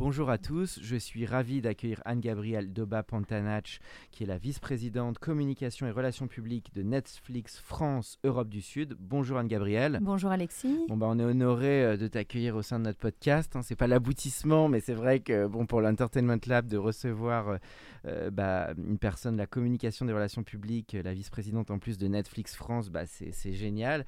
Bonjour à tous, je suis ravi d'accueillir Anne-Gabrielle Doba-Pantanach, qui est la vice-présidente communication et relations publiques de Netflix France Europe du Sud. Bonjour Anne-Gabrielle. Bonjour Alexis. Bon bah on est honoré euh, de t'accueillir au sein de notre podcast. Hein. C'est pas l'aboutissement, mais c'est vrai que bon pour l'Entertainment Lab de recevoir euh, euh, bah, une personne de la communication des relations publiques, la vice-présidente en plus de Netflix France, bah, c'est génial.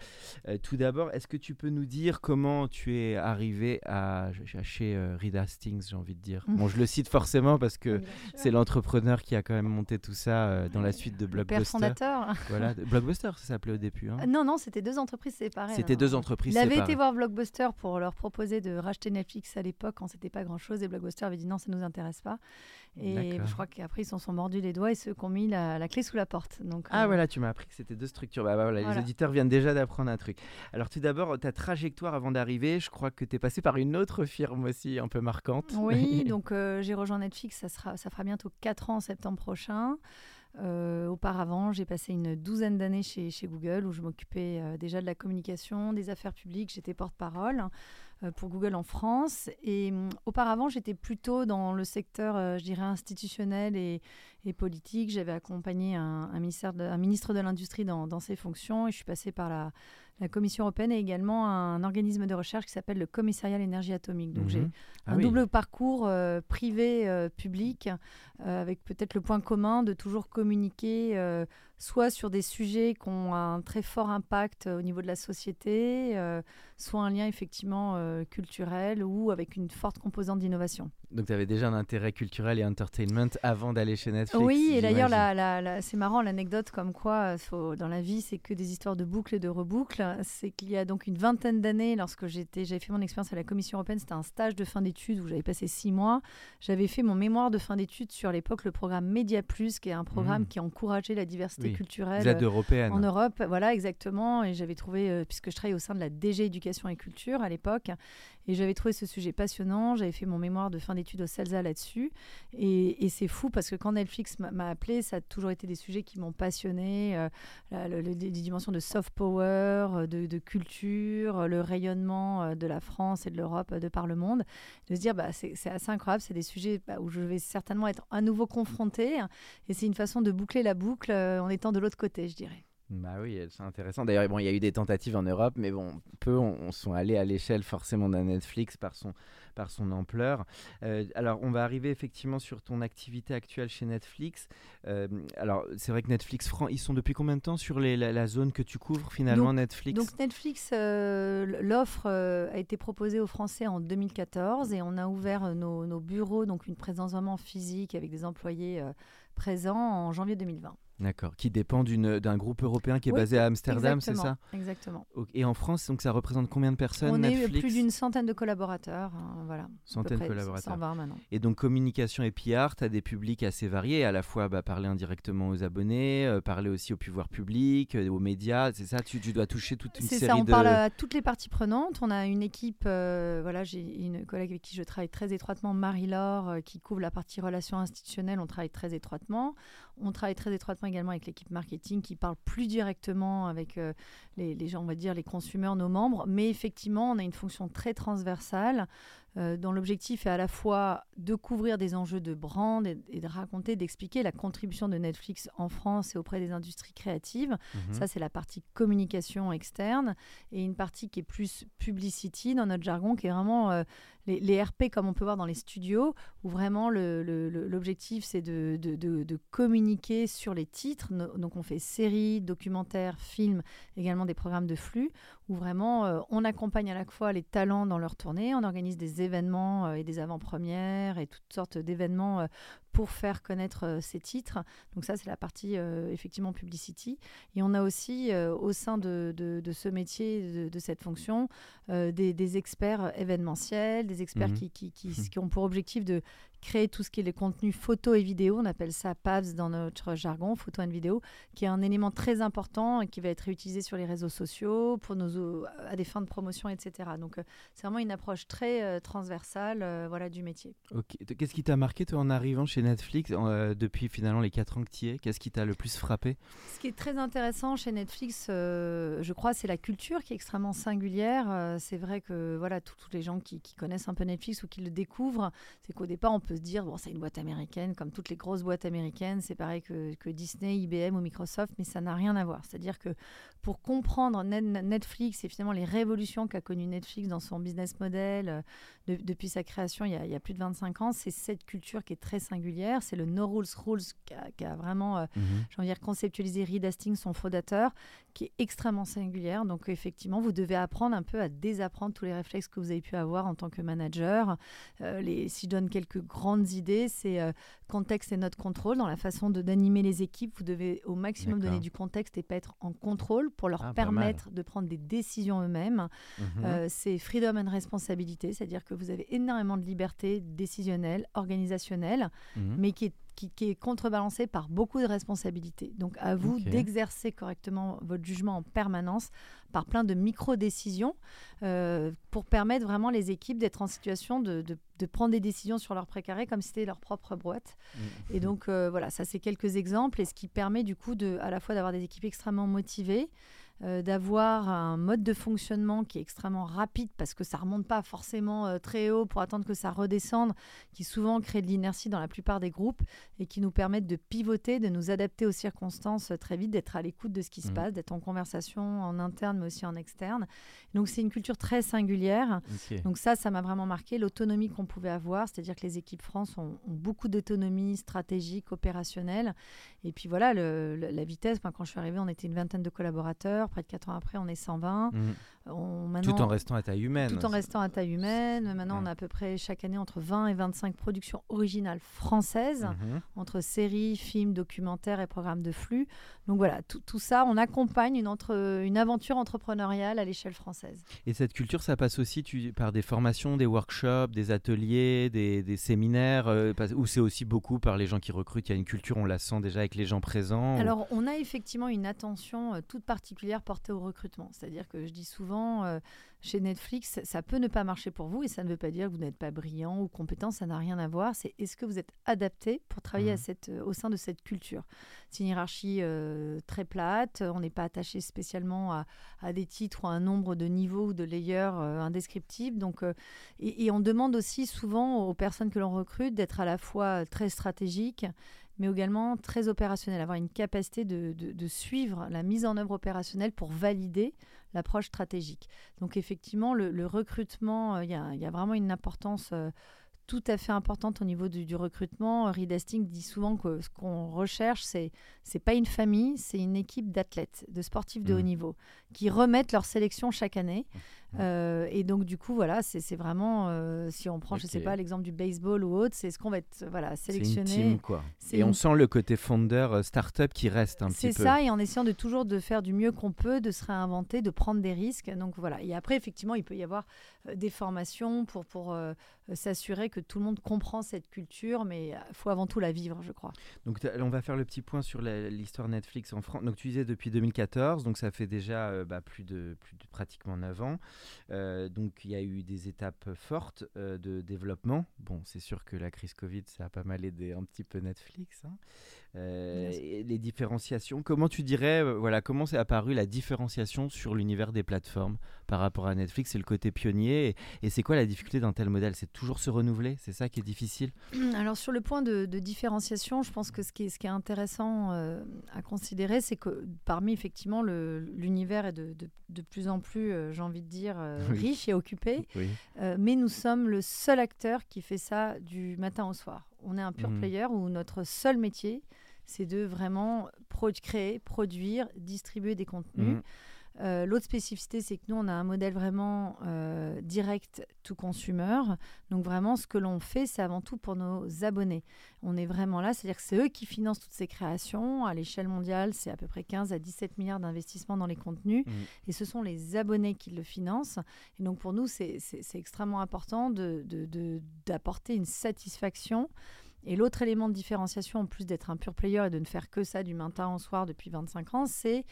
tout d'abord, est-ce que tu peux nous dire comment tu es arrivé à, chez Rida j'ai envie de dire. Bon, je le cite forcément parce que c'est l'entrepreneur qui a quand même monté tout ça euh, dans la suite de Blockbuster. Le fondateur. Voilà, Blockbuster, ça s'appelait au début. Hein. Non, non, c'était deux entreprises séparées. C'était deux entreprises séparées. Il avait été voir Blockbuster pour leur proposer de racheter Netflix à l'époque quand c'était pas grand-chose et Blockbuster avait dit non, ça nous intéresse pas. Et je crois qu'après, ils se sont mordus les doigts et ceux qui ont mis la, clé sous la porte. Donc, ah, euh, voilà, tu m'as appris que c'était deux structures. Bah, bah voilà, Les auditeurs viennent déjà d'apprendre un truc. Alors, tout d'abord, ta trajectoire avant d'arriver, je crois que tu es passé par une autre firme aussi un peu marquante. Oui, donc euh, j'ai rejoint Netflix, ça, sera, ça fera bientôt 4 ans en septembre prochain. Euh, auparavant, j'ai passé une douzaine d'années chez, chez, Google où je m'occupais déjà de la communication, des affaires publiques, j'étais porte-parole. Euh, pour Google en France. Et hum, auparavant, j'étais plutôt dans le secteur, euh, je dirais, institutionnel et, politique. J'avais accompagné un, ministère un, ministre de l'Industrie dans, dans, ses fonctions et je suis passée par la, la Commission européenne et également un organisme de recherche qui s'appelle le Commissariat à l'énergie atomique. Donc j'ai mhm. ah un double parcours euh, privé-public euh, euh, avec peut-être le point commun de toujours communiquer soit sur des sujets qui ont un très fort impact au niveau de la société, soit un lien effectivement culturel ou avec une forte composante d'innovation. Donc tu avais déjà un intérêt culturel et entertainment avant d'aller chez Netflix. Oui, et d'ailleurs c'est marrant l'anecdote comme quoi dans la vie c'est que des histoires de boucles et de reboucles c'est qu'il y a donc une vingtaine d'années, lorsque j'étais, j'avais fait mon expérience à la Commission européenne, c'était un stage de fin d'études où j'avais passé six mois. J'avais fait mon mémoire de fin d'études sur l'époque le programme Media Plus, qui est un programme mmh. qui encourageait la diversité culturelle européenne. en Europe. Voilà, exactement. Et j'avais trouvé, euh, puisque je travaillais au sein de la DG Éducation et Culture à l'époque, et j'avais trouvé ce sujet passionnant. J'avais fait mon mémoire de fin d'études au CELSA là-dessus. Et, c'est fou parce que quand Netflix m'a appelé, ça a toujours été des sujets qui m'ont passionné. Euh, les dimensions de soft power, euh, de, culture, le rayonnement euh, de la France et de l'Europe de par le monde. De se dire, bah, c'est assez incroyable. C'est des sujets bah, où je vais certainement être à nouveau confrontée. Et c'est une façon de boucler la boucle en étant de l'autre côté, je dirais. Bah oui, c'est intéressant. D'ailleurs, bon, il y a eu des tentatives en Europe, mais bon, peu on, sont allés à l'échelle forcément d'un Netflix par son, par son ampleur. Euh, alors, on va arriver effectivement sur ton activité actuelle chez Netflix. Euh, alors, c'est vrai que Netflix France, ils sont depuis combien de temps sur les, la, zone que tu couvres finalement, Netflix? Donc, Netflix, euh, l'offre a été proposée aux Français en 2014 et on a ouvert nos, nos bureaux, donc une présence vraiment physique avec des employés présents en janvier 2020. D'accord, qui dépend d'un groupe européen qui est basé à Amsterdam, c'est ça? Exactement. Et en France, donc ça représente combien de personnes? On est plus d'une centaine de collaborateurs, hein, voilà. Centaine de collaborateurs. 120 maintenant. Et donc communication et PR, tu as des publics assez variés, à la fois bah, parler indirectement aux abonnés, euh, parler aussi au pouvoir public, euh, aux médias, c'est ça? Tu, dois toucher toute une série de... C'est ça, on parle à toutes les parties prenantes. On a une équipe, euh, voilà, j'ai une collègue avec qui je travaille très étroitement, Marie-Laure, qui couvre la partie relations institutionnelles, on travaille très étroitement. On travaille très étroitement également avec l'équipe marketing qui parle plus directement avec euh, les, gens, on va dire les consommateurs, nos membres. Mais effectivement, on a une fonction très transversale euh, dont l'objectif est à la fois de couvrir des enjeux de brand et, de raconter, d'expliquer la contribution de Netflix en France et auprès des industries créatives. Mhm. Ça, c'est la partie communication externe et une partie qui est plus publicity dans notre jargon, qui est vraiment euh, les, RP comme on peut voir dans les studios, où vraiment l'objectif c'est de, de, communiquer sur les titres. donc on fait séries, documentaires, films, également des programmes de flux, où vraiment euh, on accompagne à la fois les talents dans leur tournée, on organise des événements euh, et des avant-premières et toutes sortes d'événements euh, pour faire connaître ces titres. Donc ça, c'est la partie effectivement publicity. Et on a aussi au sein de, de, ce métier, de, cette fonction, des, experts événementiels, des experts mmh. qui, qui, qui, mmh. qui, ont pour objectif de créer tout ce qui est les contenus photo et vidéo. On appelle ça PAVS dans notre jargon, photo et vidéo, qui est un élément très important et qui va être utilisé sur les réseaux sociaux pour nos, à des fins de promotion, etc. Donc, euh, c'est vraiment une approche très euh, transversale euh, voilà, du métier. Qu'est-ce qui t'a marqué, toi, en arrivant chez Netflix depuis finalement les 4 ans que tu y es Qu'est-ce qui t'a le plus frappé? Ce qui est très intéressant chez Netflix, je crois, c'est la culture qui est extrêmement singulière. c'est vrai que voilà, tous les gens qui, connaissent un peu Netflix ou qui le découvrent, c'est qu'au départ, on peut se dire, bon, c'est une boîte américaine, comme toutes les grosses boîtes américaines, c'est pareil que, Disney, IBM ou Microsoft, mais ça n'a rien à voir. C'est-à-dire que pour comprendre Netflix et finalement les révolutions qu'a connues Netflix dans son business model euh, depuis sa création il y, a, plus de 25 ans, c'est cette culture qui est très singulière. C'est le No Rules Rules qui a, vraiment, euh, mm dire, conceptualisé Reed Hastings, son fondateur, qui est extrêmement singulière. Donc effectivement, vous devez apprendre un peu à désapprendre tous les réflexes que vous avez pu avoir en tant que manager. Euh, les, si je donne quelques grandes idées, c'est euh, contexte et notre contrôle. Dans la façon d'animer les équipes, vous devez au maximum donner du contexte et pas être en contrôle pour leur ah, permettre de prendre des décisions eux-mêmes. Mhm. Euh, c'est freedom and responsibility, c'est-à-dire que vous avez énormément de liberté décisionnelle, organisationnelle, mhm. mais qui est qui, est contrebalancé par beaucoup de responsabilités. Donc à vous d'exercer correctement votre jugement en permanence par plein de micro-décisions euh, pour permettre vraiment les équipes d'être en situation de, de, prendre des décisions sur leur précaré comme si c'était leur propre boîte. Mmh. Et donc euh, voilà, ça c'est quelques exemples et ce qui permet du coup de, à la fois d'avoir des équipes extrêmement motivées, euh, d'avoir un mode de fonctionnement qui est extrêmement rapide parce que ça remonte pas forcément euh, très haut pour attendre que ça redescende, qui souvent crée de l'inertie dans la plupart des groupes et qui nous permettent de pivoter, de nous adapter aux circonstances euh, très vite, d'être à l'écoute de ce qui se mmh. passe, d'être en conversation en interne mais aussi en externe. Donc c'est une culture très singulière. Donc ça, ça m'a vraiment marqué l'autonomie qu'on pouvait avoir, c'est-à-dire que les équipes France ont, beaucoup d'autonomie stratégique, opérationnelle. Et puis voilà, la vitesse, quand je suis arrivée, on était une vingtaine de collaborateurs près de 4 ans après, on est 120. Mmh. tout en restant à taille humaine. Tout en restant à taille humaine. Maintenant, on a à peu près chaque année entre 20 et 25 productions originales françaises, mmh. entre séries, films, documentaires et programmes de flux. Donc voilà, tout, tout ça, on accompagne une, entre, une aventure entrepreneuriale à l'échelle française. Et cette culture, ça passe aussi tu, par des formations, des workshops, des ateliers, des, des séminaires, euh, ou c'est aussi beaucoup par les gens qui recrutent? Il y a une culture, on la sent déjà avec les gens présents Alors, on a effectivement une attention euh, toute particulière portée au recrutement. C'est-à-dire que je dis souvent, euh, chez Netflix, ça peut ne pas marcher pour vous et ça ne veut pas dire que vous n'êtes pas brillant ou compétent, ça n'a rien à voir. C'est est-ce que vous êtes adapté pour travailler à mmh. cette, euh, au sein de cette culture? C'est une hiérarchie euh, très plate, on n'est pas attaché spécialement à, à, des titres ou à un nombre de niveaux ou de layers euh, indescriptibles. Donc, et, on demande aussi souvent aux personnes que l'on recrute d'être à la fois très stratégiques, mais également très opérationnel, avoir une capacité de, de, suivre la mise en œuvre opérationnelle pour valider l'approche stratégique. Donc effectivement, le, recrutement, euh, il y, a vraiment une importance euh, tout à fait importante au niveau du, recrutement. Reed Hastings dit souvent que ce qu'on recherche, c'est c'est pas une famille, c'est une équipe d'athlètes, de sportifs de haut mmh. niveau, qui remettent leur sélection chaque année. Euh, et donc, du coup, voilà, c'est vraiment, euh, si on prend, je sais pas, l'exemple du baseball ou autre, c'est ce qu'on va être voilà, sélectionné. C'est une team, quoi. Et on sent le côté founder, euh, start-up qui reste un petit peu. C'est ça, et en essayant de toujours de faire du mieux qu'on peut, de se réinventer, de prendre des risques. Donc, voilà. Et après, effectivement, il peut y avoir des formations pour, pour s'assurer que tout le monde comprend cette culture, mais il faut avant tout la vivre, je crois. Donc, on va faire le petit point sur l'histoire Netflix en France. Donc, tu disais depuis 2014, donc ça fait déjà bah, plus, de, plus de pratiquement 9 ans. Euh, donc il y a eu des étapes fortes euh, de développement. Bon, c'est sûr que la crise Covid, ça a pas mal aidé un petit peu Netflix. Hein. euh. Et les différenciations. Comment tu dirais, euh, voilà, comment s'est apparue la différenciation sur l'univers des plateformes par rapport à Netflix C'est le côté pionnier. Et, et c'est quoi la difficulté d'un tel modèle? C'est toujours se renouveler? C'est ça qui est difficile? Alors sur le point de, de différenciation, je pense que ce qui est, ce qui est intéressant euh, à considérer, c'est que parmi effectivement l'univers est de, de- de plus en plus, euh, j'ai envie de dire, euh, Oui. riche et occupé, Oui. mais nous sommes le seul acteur qui fait ça du matin au soir. On est un pure Mhm. player où notre seul métier, c'est de vraiment créer, produire, distribuer des contenus. Mhm. Euh, L'autre spécificité, c'est que nous, on a un modèle vraiment euh, direct to consumer. Donc vraiment, ce que l'on fait, c'est avant tout pour nos abonnés. On est vraiment là, c'est-à-dire que c'est eux qui financent toutes ces créations. À l'échelle mondiale, c'est à peu près 15 à 17 milliards d'investissements dans les contenus. Mhm. Et ce sont les abonnés qui le financent. Et donc pour nous, c'est extrêmement important d'apporter de, une satisfaction. Et l'autre élément de différenciation, en plus d'être un pure player et de ne faire que ça du matin au soir depuis 25 ans, c'est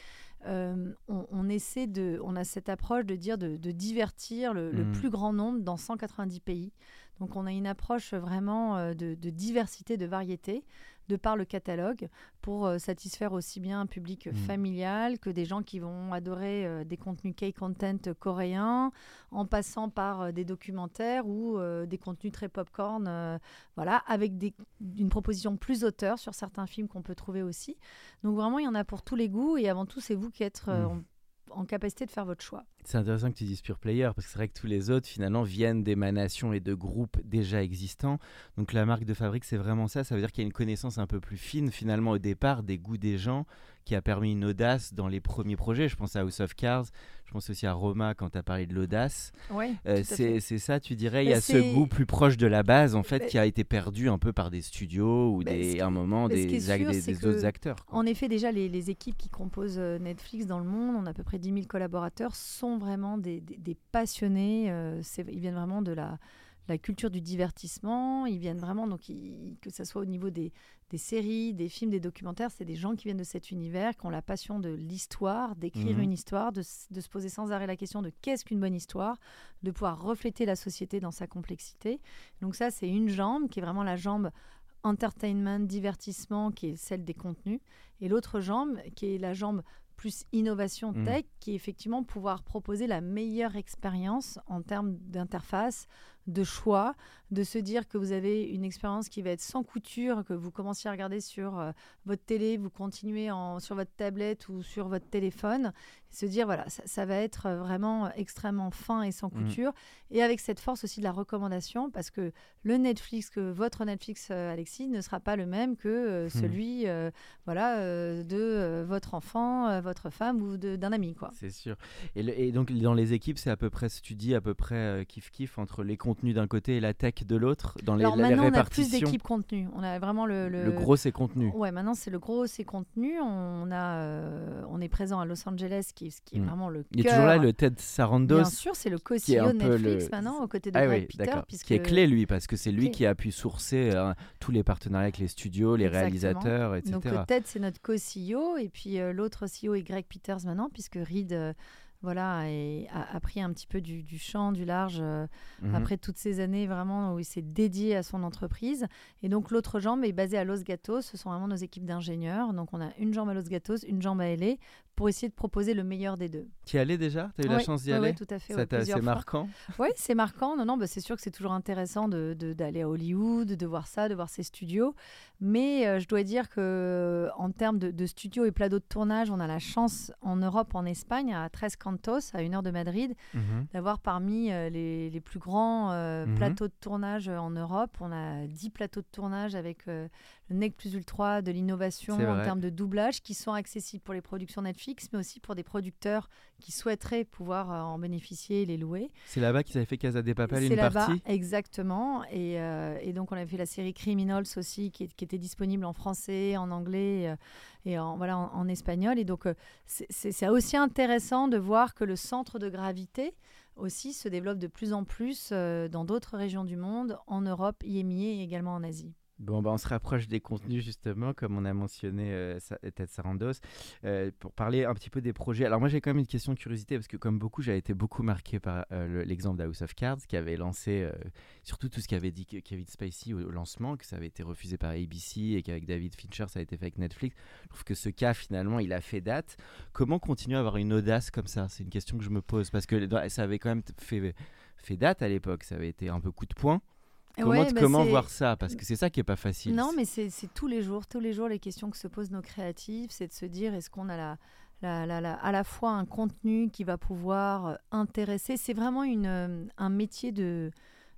euh, on, on essaie de, on a cette approche de dire de, de divertir le, le Mhm. plus grand nombre dans 190 pays. Donc on a une approche vraiment euh, de, de diversité, de variété, de par le catalogue, pour euh, satisfaire aussi bien un public Mhm. familial que des gens qui vont adorer euh, des contenus K-content coréens, en passant par euh, des documentaires ou des contenus très popcorn, voilà, avec des, une proposition plus auteur sur certains films qu'on peut trouver aussi. Donc vraiment, il y en a pour tous les goûts et avant tout, c'est vous qui êtes Mhm. En, capacité de faire votre choix. C'est intéressant que tu dises pure player parce que c'est vrai que tous les autres finalement viennent d'émanations et de groupes déjà existants. Donc la marque de fabrique c'est vraiment ça. Ça veut dire qu'il y a une connaissance un peu plus fine finalement au départ des goûts des gens qui a permis une audace dans les premiers projets. Je pense à House of Cards, je pense aussi à Roma quand tu as parlé de l'audace. Euh, c'est ça, tu dirais, il y a ce goût plus proche de la base en fait qui a été perdu un peu par des studios ou des, qui- à un moment des, sûr, autres acteurs. quoi. En effet, déjà, les, les équipes qui composent euh, Netflix dans le monde, on a à peu près 10 000 collaborateurs, sont vraiment des, passionnés. euh, ils viennent vraiment de la, la culture du divertissement. Ils viennent vraiment, donc, ils- que ce soit au niveau des, des séries, des films, des documentaires, c'est des gens qui viennent de cet univers, qui ont la passion de l'histoire, d'écrire Mhm. une histoire, de, de se poser sans arrêt la question de qu'est-ce qu'une bonne histoire, de pouvoir refléter la société dans sa complexité. Donc ça, c'est une jambe qui est vraiment la jambe entertainment, divertissement, qui est celle des contenus, et l'autre jambe qui est la jambe plus innovation Mhm. tech, qui est effectivement pouvoir proposer la meilleure expérience en termes d'interface, de choix, de se dire que vous avez une expérience qui va être sans couture, que vous commenciez à regarder sur euh, votre télé, vous continuez en, sur votre tablette ou sur votre téléphone, et se dire voilà, ça, ça va être euh, vraiment extrêmement fin et sans Mhm. couture, et avec cette force aussi de la recommandation, parce que le Netflix, que votre Netflix, euh, Alexis, ne sera pas le même que euh, Mhm. celui voilà, de votre enfant, votre femme ou d'un ami. C'est sûr. Et, le- et donc dans les équipes, c'est à peu près, si tu dis à peu près euh, kiff kiff entre les contenus d'un côté et la tech de l'autre dans les, Alors la- les maintenant, on a plus répartitions. d'équipes contenu. On a vraiment le, Le gros c'est contenu. Ouais, maintenant c'est le gros, c'est contenu. On a, euh, on est présent à Los Angeles, qui, qui est Mm. vraiment le Il est toujours là le Ted Sarandos. Bien sûr, c'est le co-CEO de Netflix le- maintenant, aux côtés de Ah oui, Peter, puisque Qui est clé lui parce que c'est lui Clé. qui a pu sourcer euh, tous les partenariats avec les studios, les Exactement. réalisateurs, etc. Donc euh, Ted, c'est notre co-CEO, et puis euh, l'autre CEO est Greg Peters maintenant, puisque Reed, voilà, est- a, a pris un petit peu du, du champ, du large. euh, Mhm. après toutes ces années vraiment où il s'est dédié à son entreprise. Et donc l'autre jambe est basée à Los Gatos. Ce sont vraiment nos équipes d'ingénieurs. Donc on a une jambe à Los Gatos, une jambe à LA pour essayer de proposer le meilleur des deux. Tu y allais déjà? Tu as eu la chance d'y oui, aller? oui, tout à fait. Ouais, C'est marquant Oui, c'est marquant. Non, non, bah, c'est sûr que c'est toujours intéressant de- de- d'aller à Hollywood, de voir ça, de voir ces studios. Mais euh, je dois dire que en termes de, de studios et plateaux de tournage, on a la chance en Europe, en Espagne, à Tres Cantos, à une heure de Madrid, Mhm. d'avoir parmi euh, les, les plus grands euh, Mhm. plateaux de tournage euh, en Europe. On a 10 plateaux de tournage avec euh, le NEC plus Ultra, de l'innovation en termes de doublage qui sont accessibles pour les productions Netflix, mais aussi pour des producteurs qui souhaiteraient pouvoir euh, en bénéficier et les louer. C'est là-bas qu'ils avaient fait Casa des Papel C'est une là-bas, partie exactement. Et, euh, et donc, on avait fait la série Criminals aussi, qui, était disponible en français, en anglais euh, et en, voilà, en, en espagnol. Et donc, c'est- c'est c'est aussi intéressant de voir que le centre de gravité aussi se développe de plus en plus dans d'autres régions du monde, en Europe, IMIA et également en Asie. Bon, bah, on se rapproche des contenus justement, comme on a mentionné euh, Ted Sarandos, euh, pour parler un petit peu des projets. Alors moi j'ai quand même une question de curiosité, parce que comme beaucoup, j'avais été beaucoup marqué par euh, l'exemple d'House of Cards, qui avait lancé surtout tout ce qu'avait dit Kevin Spacey au, lancement, que ça avait été refusé par ABC, et qu'avec David Fincher, ça a été fait avec Netflix. Je trouve que ce cas, finalement, il a fait date. Comment continuer à avoir une audace comme ça? C'est une question que je me pose, parce que ça avait quand même fait date à l'époque, ça avait été un peu coup de poing. Comment, bah, comment voir ça? Parce que c'est ça qui est pas facile. Non, mais c'est tous les jours, tous les jours, les questions que se posent nos créatifs, c'est de se dire est-ce qu'on a la, la, la, à la fois un contenu qui va pouvoir euh, intéresser? C'est vraiment une, euh, un métier de,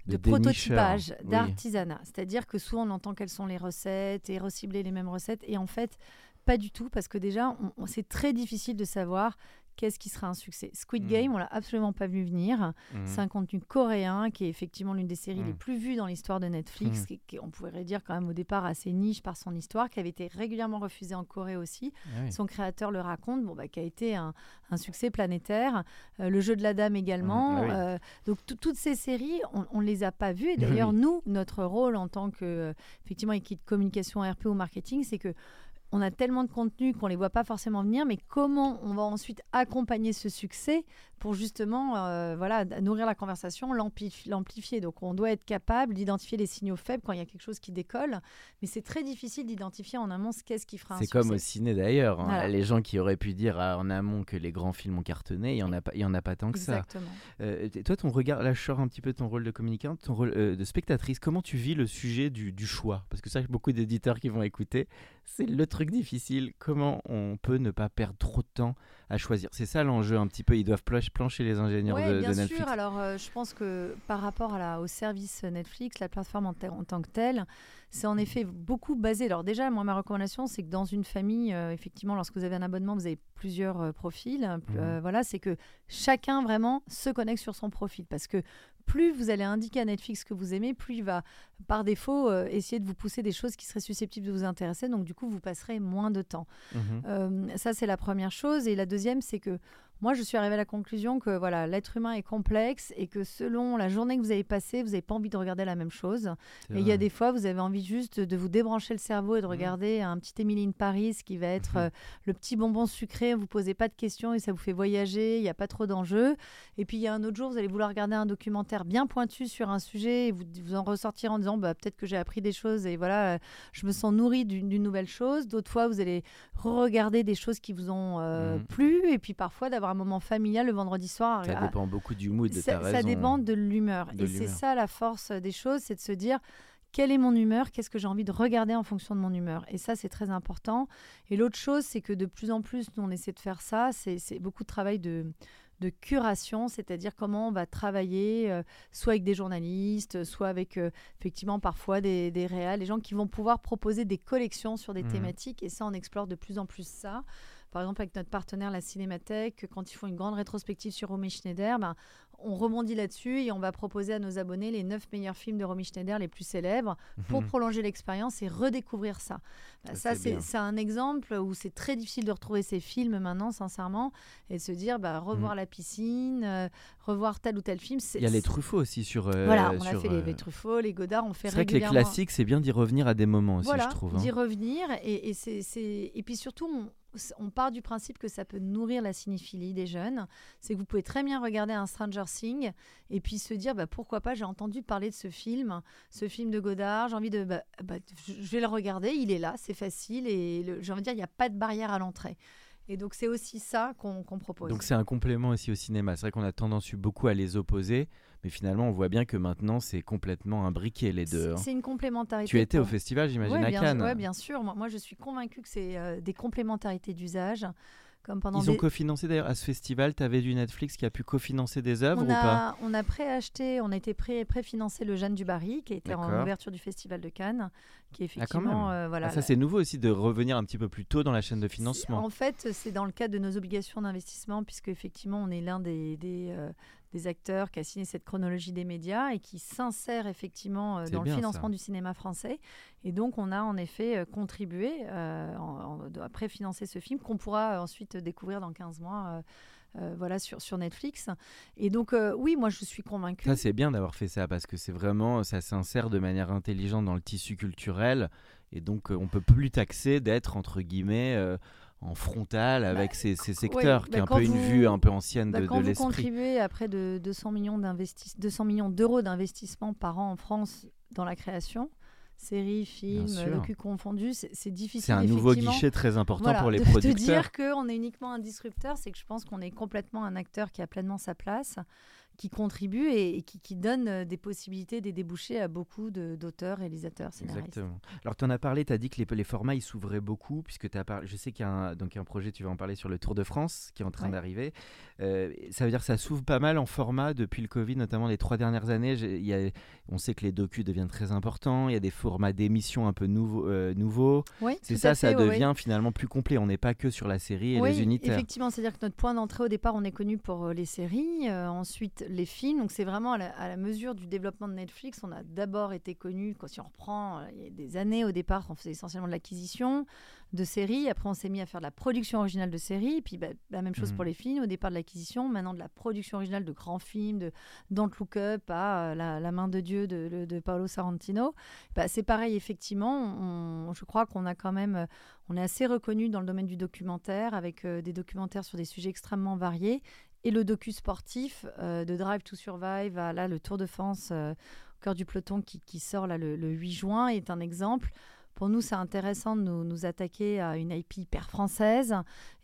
de, prototypage, d'artisanat. C'est-à-dire que souvent on entend quelles sont les recettes et recibler les mêmes recettes. Et en fait, pas du tout, parce que déjà, c'est très difficile de savoir qu'est-ce qui sera un succès? Squid mm. Game, on l'a absolument pas vu venir. Mm. C'est un contenu coréen qui est effectivement l'une des séries les mm. plus vues dans l'histoire de Netflix, qui, on pourrait dire quand même au départ assez niche par son histoire, qui avait été régulièrement refusée en Corée aussi. Ah son créateur le raconte, bon, bah, qui a été un, succès planétaire. Euh, le jeu de la dame également. Ah euh, donc toutes ces séries, on ne les a pas vues. Et d'ailleurs, nous, notre rôle en tant que euh, effectivement équipe de communication RP ou marketing, c'est que on a tellement de contenu qu'on ne les voit pas forcément venir, mais comment on va ensuite accompagner ce succès pour justement euh, voilà, nourrir la conversation, l'amplifier. Donc on doit être capable d'identifier les signaux faibles quand il y a quelque chose qui décolle, mais c'est très difficile d'identifier en amont ce qu'est-ce qui fera un succès. C'est comme au ciné d'ailleurs. Hein. Les gens qui auraient pu dire ah, en amont que les grands films ont cartonné, il n'y en, a pas, en a pas tant que Exactement. ça. Euh, toi, ton regard, là je sors un petit peu ton rôle de communicante, ton rôle euh, de spectatrice, comment tu vis le sujet du, du choix? Parce que ça, beaucoup d'éditeurs qui vont écouter, c'est le truc difficile. Comment on peut ne pas perdre trop de temps à choisir? C'est ça l'enjeu un petit peu. Ils doivent plancher les ingénieurs de, bien Netflix. sûr. Alors, euh, je pense que par rapport à la, au service Netflix, la plateforme en, tant que telle, c'est en effet beaucoup basé. Alors déjà, moi, ma recommandation, c'est que dans une famille, euh, effectivement, lorsque vous avez un abonnement, vous avez plusieurs euh, profils. Mmh. voilà, c'est que chacun vraiment se connecte sur son profil, parce que plus vous allez indiquer à Netflix que vous aimez, plus il va par défaut euh, essayer de vous pousser des choses qui seraient susceptibles de vous intéresser. Donc du coup, vous passerez moins de temps. Euh, ça, c'est la première chose. Et la deuxième, c'est que moi, je suis arrivée à la conclusion que voilà, l'être humain est complexe et que selon la journée que vous avez passée, vous n'avez pas envie de regarder la même chose. Et il y a des fois, vous avez envie juste de vous débrancher le cerveau et de mmh. regarder un petit Emily in Paris qui va être mmh. euh, le petit bonbon sucré. Vous posez pas de questions et ça vous fait voyager. Il n'y a pas trop d'enjeux. Et puis il y a un autre jour, vous allez vouloir regarder un documentaire bien pointu sur un sujet et vous vous en ressortir en disant bah, peut-être que j'ai appris des choses et voilà, euh, je me sens nourrie d'une nouvelle chose. D'autres fois, vous allez regarder des choses qui vous ont euh, mmh. plu et puis parfois d'avoir un moment familial le vendredi soir. Ça dépend beaucoup du mood, de ça, ta ça dépend de l'humeur. Et c'est ça la force des choses, c'est de se dire quelle est mon humeur, qu'est-ce que j'ai envie de regarder en fonction de mon humeur? Et ça, c'est très important. Et l'autre chose, c'est que de plus en plus, nous, on essaie de faire ça. C'est beaucoup de travail de, de curation, c'est-à-dire comment on va travailler, euh, soit avec des journalistes, soit avec euh, effectivement parfois des, des réals, des gens qui vont pouvoir proposer des collections sur des mmh. thématiques. Et ça, on explore de plus en plus ça par exemple avec notre partenaire la Cinémathèque, quand ils font une grande rétrospective sur Romy Schneider, ben, on rebondit là-dessus et on va proposer à nos abonnés les neuf meilleurs films de Romy Schneider les plus célèbres pour mhm. prolonger l'expérience et redécouvrir ça. Bah, ça, c'est un exemple où c'est très difficile de retrouver ces films maintenant, sincèrement, et se dire, bah, revoir mhm. la piscine, euh, revoir tel ou tel film. Il y a les Truffaut aussi sur. Euh, voilà, on a fait les, euh, Truffaut, les Godard, on fait C'est vrai que les classiques, c'est bien d'y revenir à des moments aussi, je trouve. Hein. D'y revenir, et, et, et puis surtout, on, on part du principe que ça peut nourrir la cinéphilie des jeunes. C'est que vous pouvez très bien regarder un Stranger Things et puis se dire bah, pourquoi pas, j'ai entendu parler de ce film, ce film de Godard, j'ai envie de. Bah, bah, je vais le regarder, il est là, c'est facile et j'ai envie de dire, il n'y a pas de barrière à l'entrée. Et donc c'est aussi ça qu'on propose. Donc c'est un complément aussi au cinéma. C'est vrai qu'on a tendance beaucoup à les opposer, mais finalement on voit bien que maintenant c'est complètement imbriqué les deux. C'est hein. une complémentarité. Tu étais au festival, j'imagine, à Cannes. Oui, bien sûr. Moi, moi, je suis convaincue que c'est euh, des complémentarités d'usage. Ils ont cofinancé d'ailleurs à ce festival, tu avais du Netflix qui a pu cofinancer des œuvres ou pas? On a préacheté, on a été pré préfinancé le Jeanne du Barry qui était en ouverture du festival de Cannes, qui est ah, effectivement euh, voilà. Ah, ça c'est nouveau aussi de revenir un petit peu plus tôt dans la chaîne de financement. En fait, c'est dans le cadre de nos obligations d'investissement puisque effectivement on est l'un des, des, euh, des acteurs qui a signé cette chronologie des médias et qui s'insère effectivement euh, dans le financement du cinéma français. Et donc, on a en effet euh, contribué euh, à préfinancer ce film qu'on pourra ensuite découvrir dans 15 mois voilà, sur, sur Netflix. Et donc, oui, moi, je suis convaincue. Ça, c'est bien d'avoir fait ça parce que c'est vraiment, ça s'insère de manière intelligente dans le tissu culturel. Et donc, on peut plus taxer d'être, entre guillemets, en frontal avec bah, ces, secteurs, qui est bah, un peu une vue un peu ancienne bah, de, quand vous contribuez à près de 200 millions, 200 millions d'euros d'investissement par an en France dans la création, séries, films, docu confondus, c'est difficile. C'est un nouveau guichet très important pour les producteurs. De dire qu'on est uniquement un disrupteur, c'est que je pense qu'on est complètement un acteur qui a pleinement sa place qui contribue et, qui, qui, donne euh, des possibilités, des débouchés à beaucoup d'auteurs, réalisateurs, scénaristes. Exactement. Alors, tu en as parlé, tu as dit que les, les formats, ils s'ouvraient beaucoup, puisque as parlé, je sais qu'il y, a un, donc, un projet, tu vas en parler sur le Tour de France, qui est en train d'arriver. Euh, ça veut dire que ça s'ouvre pas mal en format depuis le Covid, notamment les trois dernières années. Y a, on sait que les docus deviennent très importants, il y a des formats d'émissions un peu nouveaux. Euh, nouveaux. C'est ça, ça devient finalement plus complet. On n'est pas que sur la série et les unitaires. Effectivement, c'est-à-dire que notre point d'entrée au départ, on est connu pour les séries. ensuite, les films. Donc c'est vraiment à la, mesure du développement de Netflix. On a d'abord été connu, quand si on reprend, euh, il y a des années au départ, on faisait essentiellement de l'acquisition de séries. Après, on s'est mis à faire de la production originale de séries. Puis bah, la même chose mhm. pour les films. Au départ de l'acquisition, maintenant de la production originale de grands films, de Don't Look Up à euh, la, main de Dieu de, de, Paolo Sorrentino. Bah, c'est pareil, effectivement. je crois qu'on a quand même, euh, on est assez reconnu dans le domaine du documentaire avec des documentaires sur des sujets extrêmement variés et le docu sportif euh, de Drive to Survive, là, le Tour de France euh, au cœur du peloton qui, sort là, le, 8 juin est un exemple. Pour nous, c'est intéressant de nous, attaquer à une IP hyper française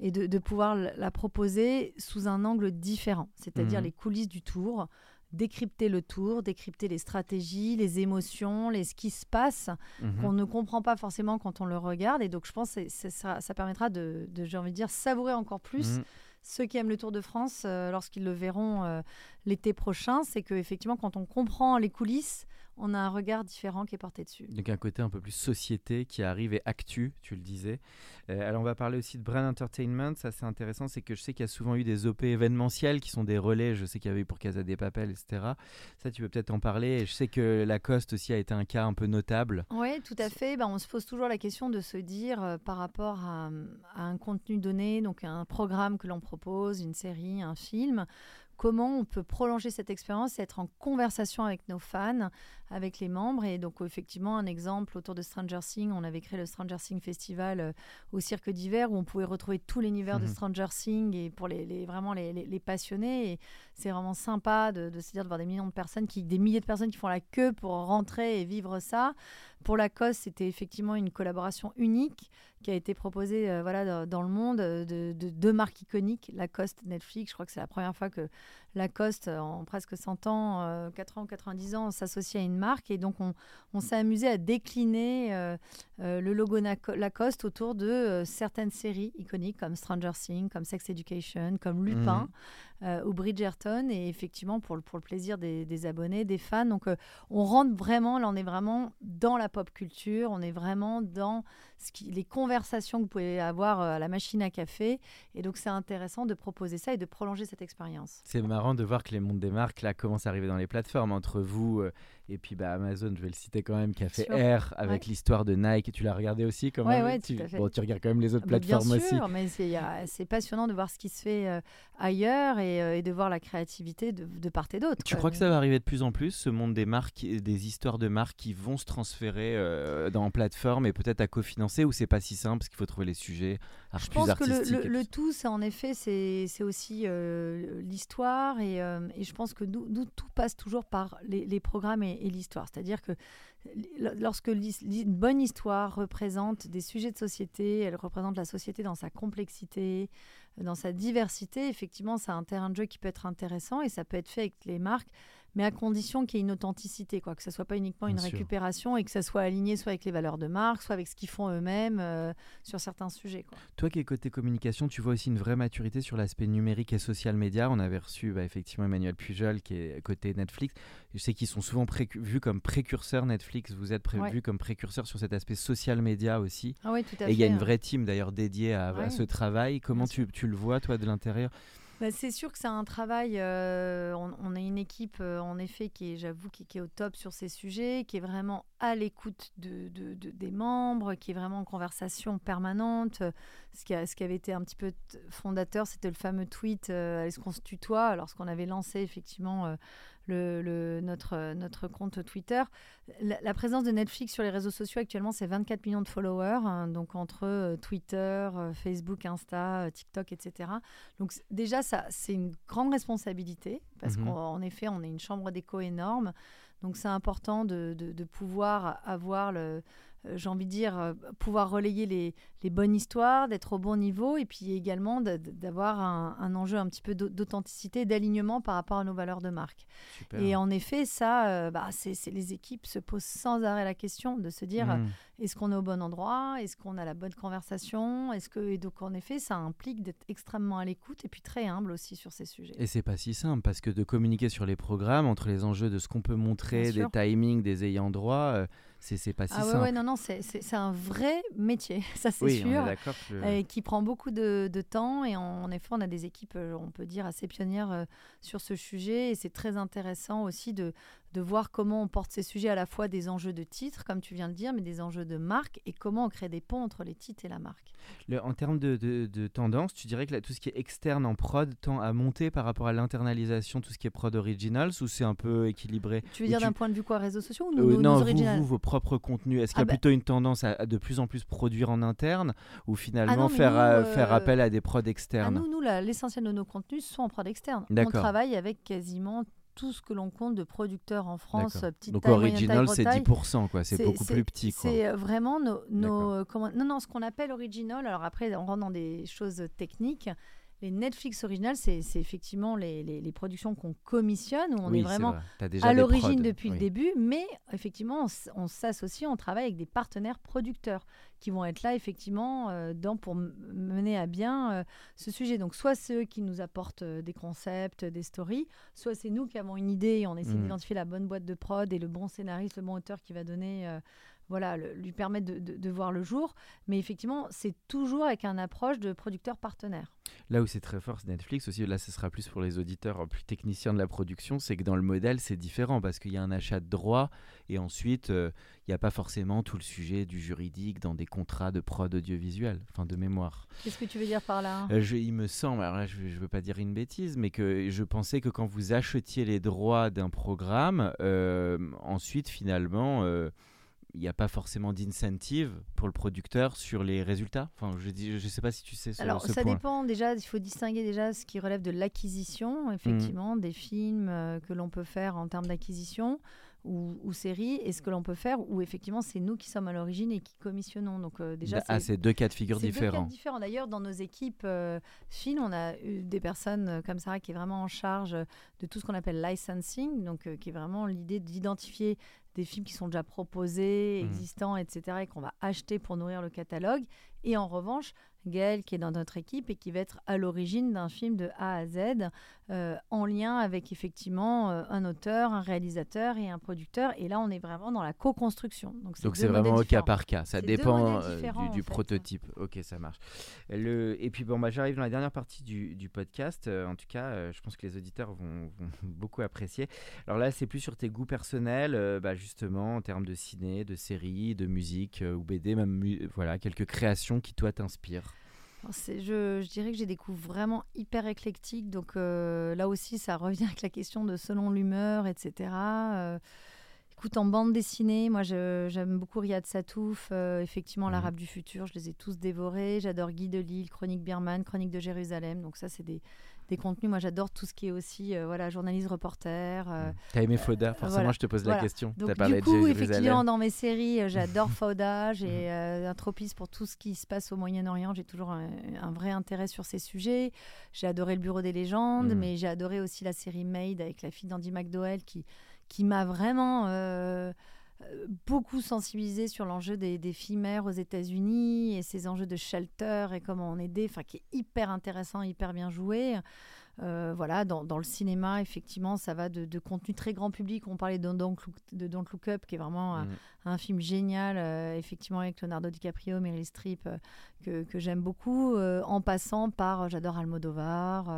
et de, pouvoir la proposer sous un angle différent, c'est-à-dire mhm. les coulisses du tour, décrypter le tour, décrypter les stratégies, les émotions, les, ce qui se passe, mhm. qu'on ne comprend pas forcément quand on le regarde. Et donc, je pense que ça, ça, permettra de, j'ai envie de dire, savourer encore plus. Mhm ceux qui aiment le Tour de France, euh, lorsqu'ils le verront euh, l'été prochain, c'est qu'effectivement, quand on comprend les coulisses, on a un regard différent qui est porté dessus. Donc un côté un peu plus société qui arrive et actu, tu le disais. Euh, alors on va parler aussi de brand entertainment, ça c'est intéressant, c'est que je sais qu'il y a souvent eu des OP événementiels qui sont des relais, je sais qu'il y avait eu pour Casa des Papel, etc. Ça tu peux peut-être en parler, et je sais que Lacoste aussi a été un cas un peu notable. Oui, tout à fait, ben, on se pose toujours la question de se dire euh, par rapport à, à un contenu donné, donc un programme que l'on propose, une série, un film, comment on peut prolonger cette expérience et être en conversation avec nos fans, avec les membres. Et donc, effectivement, un exemple autour de Stranger Things, on avait créé le Stranger Things Festival euh, au Cirque d'hiver où on pouvait retrouver tout l'univers de mhm. Stranger Things et pour les, vraiment les, passionnés. Et c'est vraiment sympa de, se dire de voir des millions de personnes, qui, des milliers de personnes qui font la queue pour rentrer et vivre ça. Pour Lacoste, c'était effectivement une collaboration unique qui a été proposée euh, voilà, dans, le monde de, deux marques iconiques, Lacoste, Netflix. Je crois que c'est la première fois que Lacoste, en presque 100 ans, 4 euh, ans, 90 ans, s'associe à une marque. Et donc, on, s'est amusé à décliner euh, le logo Lacoste autour de certaines séries iconiques comme Stranger Things, comme Sex Education, comme Lupin. Euh, ou Bridgerton, et effectivement pour le, pour le plaisir des, abonnés, des fans. Donc euh, on rentre vraiment, là on est vraiment dans la pop culture, on est vraiment dans ce qui, les conversations que vous pouvez avoir euh, à la machine à café, et donc c'est intéressant de proposer ça et de prolonger cette expérience. C'est marrant de voir que les mondes des marques là commencent à arriver dans les plateformes entre vous. Euh, et puis bah, Amazon, je vais le citer quand même, qui a fait R avec l'histoire de Nike. Tu l'as regardé aussi quand même ouais, tu, Bon, tu regardes quand même les autres ah, plateformes bien sûr, aussi. mais c'est passionnant de voir ce qui se fait euh, ailleurs euh, et, de voir la créativité de, part et d'autre. Tu crois que ça va arriver de plus en plus, ce monde des marques, des histoires de marques qui vont se transférer euh, dans plateforme et peut-être à cofinancer ou c'est pas si simple parce qu'il faut trouver les sujets je pense que le, le, tout, c'est en effet, c'est aussi l'histoire et, et, je pense que nous, tout passe toujours par les, les programmes et, et l'histoire. C'est-à-dire que lorsque une bonne histoire représente des sujets de société, elle représente la société dans sa complexité, dans sa diversité, effectivement, c'est un terrain de jeu qui peut être intéressant et ça peut être fait avec les marques mais à condition qu'il y ait une authenticité, quoi, que ce soit pas uniquement une récupération et que ça soit aligné soit avec les valeurs de marque, soit avec ce qu'ils font eux-mêmes euh, sur certains sujets. Quoi. Toi qui es côté communication, tu vois aussi une vraie maturité sur l'aspect numérique et social média. On avait reçu bah, effectivement Emmanuel Pujol qui est côté Netflix. Je sais qu'ils sont souvent vus comme précurseurs Netflix. Vous êtes vus comme précurseurs sur cet aspect social média aussi. Ah tout à et il y a une vraie team d'ailleurs dédiée à, ce travail. Comment tu, tu, le vois toi de l'intérieur? Bah, c'est sûr que c'est un travail. Euh, on, a une équipe, euh, en effet, qui est, j'avoue, qui, est au top sur ces sujets, qui est vraiment à l'écoute de, de- de- des membres, qui est vraiment en conversation permanente. Ce qui, avait été un petit peu fondateur, c'était le fameux tweet euh, Est-ce qu'on se tutoie? Lorsqu'on avait lancé effectivement le, le- notre, notre compte Twitter. La, la présence de Netflix sur les réseaux sociaux actuellement, c'est 24 millions de followers, hein, donc entre euh, Twitter, euh, Facebook, Insta, euh, TikTok, etc. Donc déjà, ça, c'est une grande responsabilité, parce Mhm. qu'en effet, on est une chambre d'écho énorme. Donc c'est important de, de- de pouvoir avoir le, j'ai envie de dire, euh, pouvoir relayer les, les bonnes histoires, d'être au bon niveau, et puis également d'avoir un, un enjeu un petit peu d'au- d'authenticité, d'alignement par rapport à nos valeurs de marque. Super. Et en effet, ça, euh, bah, c'est les équipes se posent sans arrêt la question de se dire Mm. est-ce qu'on est au bon endroit? Est-ce qu'on a la bonne conversation? Est-ce que et donc en effet, ça implique d'être extrêmement à l'écoute et puis très humble aussi sur ces sujets. Et c'est pas si simple parce que de communiquer sur les programmes, entre les enjeux de ce qu'on peut montrer, des timings, des ayants droit, euh, c'est pas si ah ouais, simple. ouais, non, non, c'est- un vrai métier, ça c'est oui, on est sûr. que euh, qui prend beaucoup de, de temps et en, en effet on a des équipes euh, on peut dire assez pionnières euh, sur ce sujet et c'est très intéressant aussi de, de voir comment on porte ces sujets à la fois des enjeux de titre comme tu viens de dire mais des enjeux de marque et comment on crée des ponts entre les titres et la marque. Le- en termes de, de- de tendance, tu dirais que là, tout ce qui est externe en prod tend à monter par rapport à l'internalisation, tout ce qui est prod originals, ou c'est un peu équilibré? Tu veux dire tu- d'un point de vue quoi réseaux sociaux ou Euh, nos, nos non, vous, vous, vos propres contenus. Est-ce qu'il y a Ah bah- plutôt une tendance à, à de plus en plus produire en interne ou finalement Ah non, faire, nous, euh, euh, faire appel à des prods Ah, externes? nous, nous l'essentiel de nos contenus sont en prod externe. On travaille avec quasiment tout ce que l'on compte de producteurs en France, petite Donc taille, original, c'est taille. 10%, quoi. C'est beaucoup plus petit. Quoi. C'est euh, vraiment nos, euh, comment- non non ce qu'on appelle original. Alors après on rentre dans des choses techniques. Les Netflix original, c'est effectivement les, les- les productions qu'on commissionne où on Oui, est vraiment vrai. À l'origine depuis oui. le début, mais effectivement, on, s'associe, on travaille avec des partenaires producteurs qui vont être là effectivement euh, dans, pour mener à bien euh, ce sujet. Donc, soit ceux qui nous apportent euh, des concepts, des stories, soit c'est nous qui avons une idée et on essaie Mm. d'identifier la bonne boîte de prod et le bon scénariste, le bon auteur qui va donner. voilà, le- lui permettre de, de- de voir le jour. Mais effectivement, c'est toujours avec un approche de producteur partenaire. Là où c'est très fort, c'est Netflix aussi, là ce sera plus pour les auditeurs euh, plus techniciens de la production, c'est que dans le modèle c'est différent parce qu'il y a un achat de droits et ensuite euh, il n'y a pas forcément tout le sujet du juridique dans des contrats de prod audiovisuel, enfin de mémoire. Qu'est-ce que tu veux dire par là Euh, je- il me semble, alors là je ne veux pas dire une bêtise, mais que je pensais que quand vous achetiez les droits d'un programme, euh, ensuite finalement il n'y a pas forcément d'incentive pour le producteur sur les résultats? Enfin, je ne sais pas si tu sais ce, Alors, ce ça point. dépend déjà, il faut distinguer déjà ce qui relève de l'acquisition, effectivement, des films euh, que l'on peut faire en termes d'acquisition ou, ou séries, et ce que l'on peut faire où effectivement c'est nous qui sommes à l'origine et qui commissionnons. Donc, euh, déjà, ah, c'est deux cas de figure c'est deux cas différents. différents. D'ailleurs, dans nos équipes euh, films, on a eu des personnes euh, comme Sarah qui est vraiment en charge de tout ce qu'on appelle licensing, donc qui est vraiment l'idée d'identifier des films qui sont déjà proposés, Mhm. existants, etc., et qu'on va acheter pour nourrir le catalogue. Et en revanche, Qui est dans notre équipe et qui va être à l'origine d'un film de A à Z, euh, en lien avec effectivement euh, un auteur, un réalisateur et un producteur. Et là, on est vraiment dans la co-construction. Donc, c'est vraiment au cas par cas, ça dépend euh, du, fait. prototype. Ok, ça marche. Le... Et puis bon, bah, j'arrive dans la dernière partie du, du podcast. En tout cas, je pense que les auditeurs vont, vont beaucoup apprécier. Alors là, c'est plus sur tes goûts personnels, bah, justement en termes de ciné, de séries, de musique ou BD, même voilà quelques créations qui toi t'inspirent. Je, je dirais que j'ai des coups vraiment hyper éclectiques. Donc euh, là aussi, ça revient avec la question de selon l'humeur, etc. Euh, écoute, en bande dessinée, moi j'aime beaucoup Riyad Satouf, euh, effectivement Mhm. l'Arabe du futur, je les ai tous dévorés. J'adore Guy Delisle, Chronique Birman, Chronique de Jérusalem. Donc ça, c'est des, des contenus. Moi j'adore tout ce qui est aussi euh, voilà, journaliste, reporter. euh, T'as aimé Fauda Forcément, voilà, je te pose la question. donc du parlé coup, de effectivement, dans mes séries, euh, j'adore Fauda, j'ai euh, un tropisme pour tout ce qui se passe au Moyen-Orient. J'ai toujours un, un vrai intérêt sur ces sujets. J'ai adoré le Bureau des légendes, Mhm. mais j'ai adoré aussi la série Made avec la fille d'Andy McDowell qui, qui m'a vraiment euh, euh, beaucoup sensibilisée sur l'enjeu des, des filles mères aux États-Unis et ces enjeux de shelter et comment on aider, enfin qui est hyper intéressant, hyper bien joué. Euh, voilà, dans, dans, le cinéma, effectivement, ça va de, de, contenu très grand public. On parlait de Don't Look, de Don't Look Up, qui est vraiment un, mm. film génial, euh, effectivement, avec Leonardo DiCaprio, Meryl Streep, euh, que, que j'aime beaucoup, en passant par, j'adore Almodovar,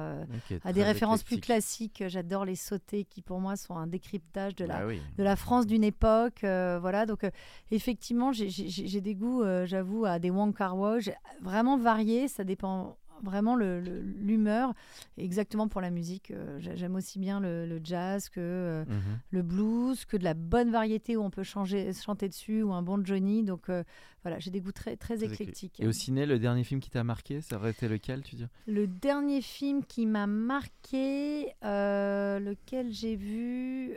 à des références plus classiques, j'adore Les Sautés, qui pour moi sont un décryptage de la, bah de la France d'une époque. voilà, donc effectivement, j'ai des goûts, j'avoue, à des Wong Kar Wai, vraiment variés, ça dépend vraiment l'humeur. Exactement pour la musique, euh, j'aime aussi bien le, jazz que euh, mhm. le blues, que de la bonne variété où on peut changer, chanter dessus ou un bon Johnny. Donc euh, voilà, j'ai des goûts très, très, éclectiques. Et au ciné, le dernier film qui t'a marqué, ça aurait été lequel, tu dis Le dernier film qui m'a marqué, lequel j'ai vu,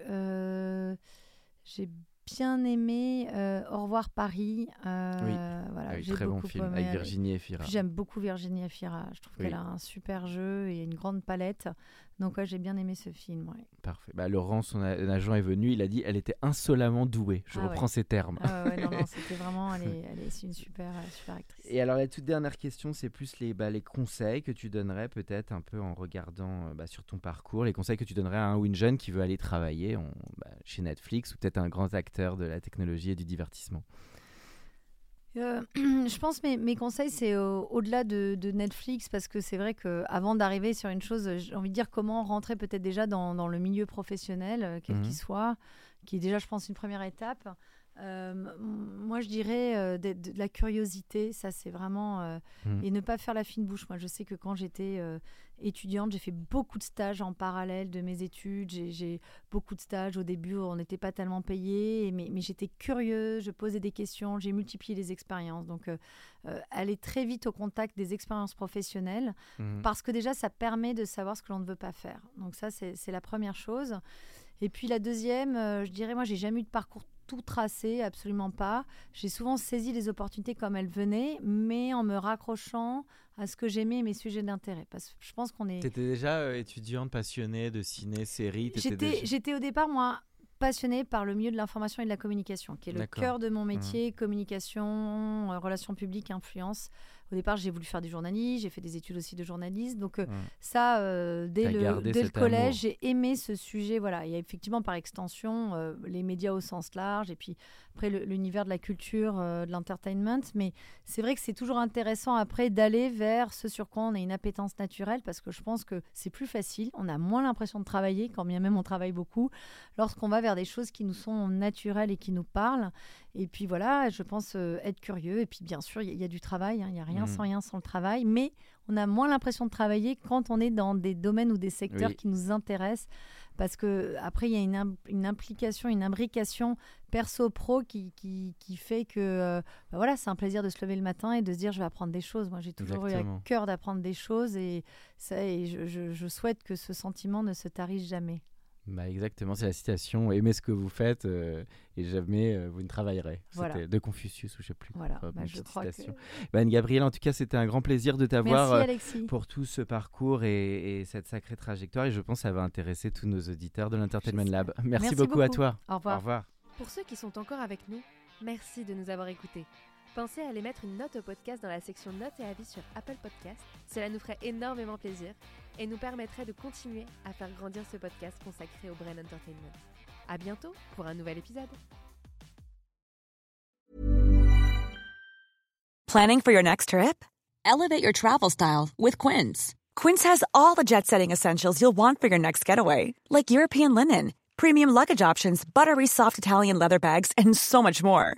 j'ai bien aimé euh, Au revoir Paris. Euh, oui, voilà, ah très bon film avec Virginie Efira. J'aime beaucoup Virginie Efira. Je trouve qu'elle a un super jeu et une grande palette. Donc ouais, j'ai bien aimé ce film. Parfait. Bah, Laurent, son agent est venu, il a dit elle était insolemment douée. Je ah reprends ces termes. Ah ouais, non, non, c'était vraiment, elle est, elle est une super, euh, super actrice. Et alors la toute dernière question, c'est plus les, bah, les conseils que tu donnerais peut-être un peu en regardant euh, bah, sur ton parcours, les conseils que tu donnerais à un ou jeune qui veut aller travailler bah, chez Netflix ou peut-être un grand acteur de la technologie et du divertissement? Euh, je pense que mes, mes conseils, c'est au-delà de, Netflix, parce que c'est vrai qu'avant d'arriver sur une chose, j'ai envie de dire comment rentrer peut-être déjà dans, dans, le milieu professionnel, euh, quel qu'il mhm. soit, qui est déjà, je pense, une première étape. Euh, moi, je dirais euh, de, la curiosité, ça c'est vraiment. Euh, mmh. Et ne pas faire la fine bouche. Moi, je sais que quand j'étais étudiante, j'ai fait beaucoup de stages en parallèle de mes études. J'ai beaucoup de stages. Au début, on n'était pas tellement payé, mais, mais j'étais curieuse, je posais des questions, j'ai multiplié les expériences. Donc, aller très vite au contact des expériences professionnelles, mmh. parce que déjà, ça permet de savoir ce que l'on ne veut pas faire. Donc, ça, c'est la première chose. Et puis la deuxième, je dirais, moi, j'ai jamais eu de parcours tout tracé, absolument pas. J'ai souvent saisi les opportunités comme elles venaient, mais en me raccrochant à ce que j'aimais et mes sujets d'intérêt. Parce que je pense qu'on est. T'étais déjà euh, étudiante passionnée de ciné, série. J'étais au départ moi passionnée par le milieu de l'information et de la communication, qui est le cœur de mon mmh. métier, communication, euh, relations publiques, influence. Au départ, j'ai voulu faire du journalisme, j'ai fait des études aussi de journalisme. Donc euh, ça, euh, dès, le, dès le, collège, j'ai aimé ce sujet. Voilà, il y a effectivement par extension euh, les médias au sens large et puis après l'univers de la culture, de l'entertainment. Mais c'est vrai que c'est toujours intéressant après d'aller vers ce sur quoi on a une appétence naturelle parce que je pense que c'est plus facile. On a moins l'impression de travailler, quand bien même on travaille beaucoup, lorsqu'on va vers des choses qui nous sont naturelles et qui nous parlent. Et puis voilà, je pense être curieux. Et puis bien sûr, il y, a du travail, hein. il n'y a rien sans mm. rien sans le travail, mais on a moins l'impression de travailler quand on est dans des domaines ou des secteurs qui nous intéressent. Parce que après, il y a une, implication, une imbrication perso-pro qui, qui, fait que euh, bah voilà, c'est un plaisir de se lever le matin et de se dire je vais apprendre des choses. Moi, j'ai toujours eu à cœur d'apprendre des choses et, ça, et je, souhaite que ce sentiment ne se tarisse jamais. Bah exactement, c'est la citation Aimez ce que vous faites euh, et jamais euh, vous ne travaillerez. C'était de Confucius ou je sais plus. Voilà, bah, je crois que... bah, Gabrielle, en tout cas, c'était un grand plaisir de t'avoir euh, pour tout ce parcours et, cette sacrée trajectoire. Et je pense que ça va intéresser tous nos auditeurs de l'Entertainment Lab. Merci, beaucoup, beaucoup à toi. Au revoir. Au revoir. Pour ceux qui sont encore avec nous, merci de nous avoir écoutés. Pensez à aller mettre une note au podcast dans la section notes et avis sur Apple Podcast. Cela nous ferait énormément plaisir et nous permettrait de continuer à faire grandir ce podcast consacré au Brain Entertainment. À bientôt pour un nouvel épisode. Planning for your next trip? Elevate your travel style with Quince. Quince has all the jet-setting essentials you'll want for your next getaway, like European linen, premium luggage options, buttery soft Italian leather bags, and so much more.